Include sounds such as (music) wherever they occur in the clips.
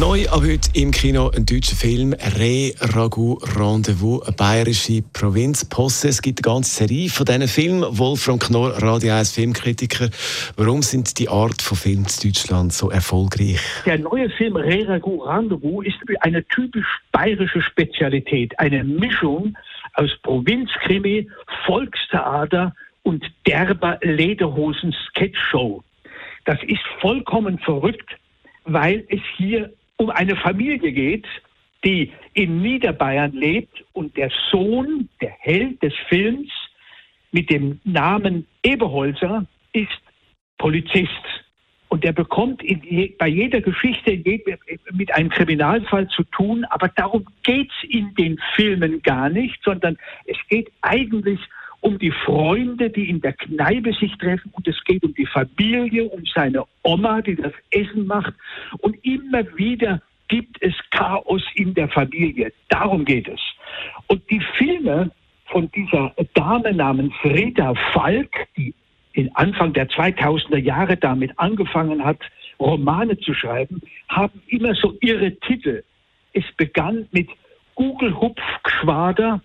Neu ab heute im Kino ein deutscher Film Re Ragu Rendezvous, eine bayerische Provinzposse. Es gibt eine ganze Serie von diesen Filmen. Wolfram Knorr, Radio 1 Filmkritiker. Warum sind die Art von Filmen in Deutschland so erfolgreich? Der neue Film Re Ragu Rendezvous ist eine typisch bayerische Spezialität. Eine Mischung aus Provinzkrimi, Volkstheater und derber Lederhosen-Sketchshow. Das ist vollkommen verrückt, weil es hier um eine Familie geht, die in Niederbayern lebt und der Sohn, der Held des Films mit dem Namen Eberholzer ist Polizist. Und er bekommt je, bei jeder Geschichte mit einem Kriminalfall zu tun, aber darum geht es in den Filmen gar nicht, sondern es geht eigentlich um die Freunde, die in der Kneipe sich treffen und es geht um die Familie, um seine Oma, die das Essen macht und immer wieder gibt es Chaos in der Familie. Darum geht es. Und die Filme von dieser Dame namens Rita Falk, die in Anfang der 2000er Jahre damit angefangen hat, Romane zu schreiben, haben immer so ihre Titel. Es begann mit Gugelhupfgeschwader,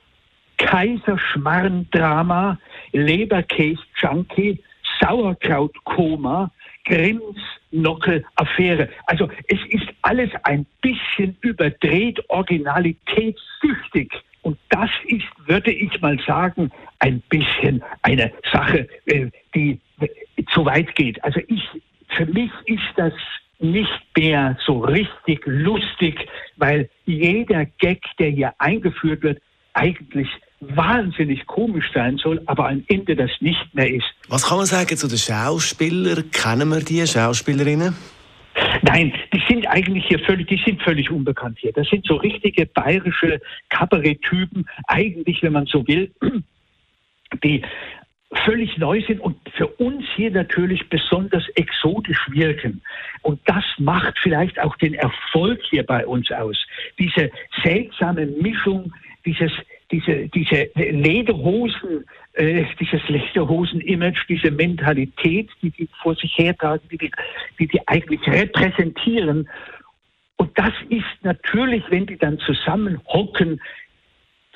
Kaiserschmarrn-Drama, Leberkäse-Junkie, Sauerkraut-Koma, Grimms-Nockel-Affäre. Also es ist alles ein bisschen überdreht, originalitätssüchtig. Und das ist, würde ich mal sagen, ein bisschen eine Sache, äh, die zu weit geht. Also ich, für mich ist das nicht mehr so richtig lustig, weil jeder Gag, der hier eingeführt wird, eigentlich wahnsinnig komisch sein soll, aber am Ende das nicht mehr ist. Was kann man sagen zu den Schauspielern? Kennen wir die Schauspielerinnen? Nein, die sind eigentlich hier völlig, die sind völlig unbekannt hier. Das sind so richtige bayerische Kabaretttypen, eigentlich, wenn man so will, (clears throat) die völlig neu sind und für uns hier natürlich besonders exotisch wirken. Und das macht vielleicht auch den Erfolg hier bei uns aus. Diese seltsame Mischung, dieses diese, diese Lederhosen, äh, dieses Lederhosen-Image, diese Mentalität, die die vor sich hertragen, die die, die die eigentlich repräsentieren. Und das ist natürlich, wenn die dann zusammenhocken,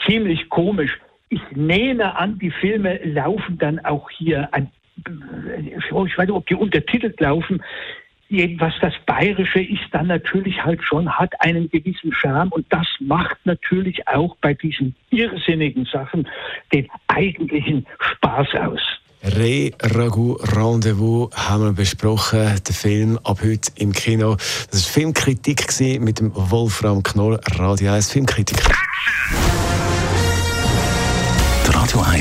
ziemlich komisch. Ich nehme an, die Filme laufen dann auch hier an ich weiß nicht, ob die untertitelt laufen, jedenfalls das Bayerische ist dann natürlich halt schon, hat einen gewissen Charme und das macht natürlich auch bei diesen irrsinnigen Sachen den eigentlichen Spaß aus. Re Ragu Rendezvous haben wir besprochen, der Film ab heute im Kino. Das war Filmkritik mit dem Wolfram Knoll, Radio 1 Filmkritiker.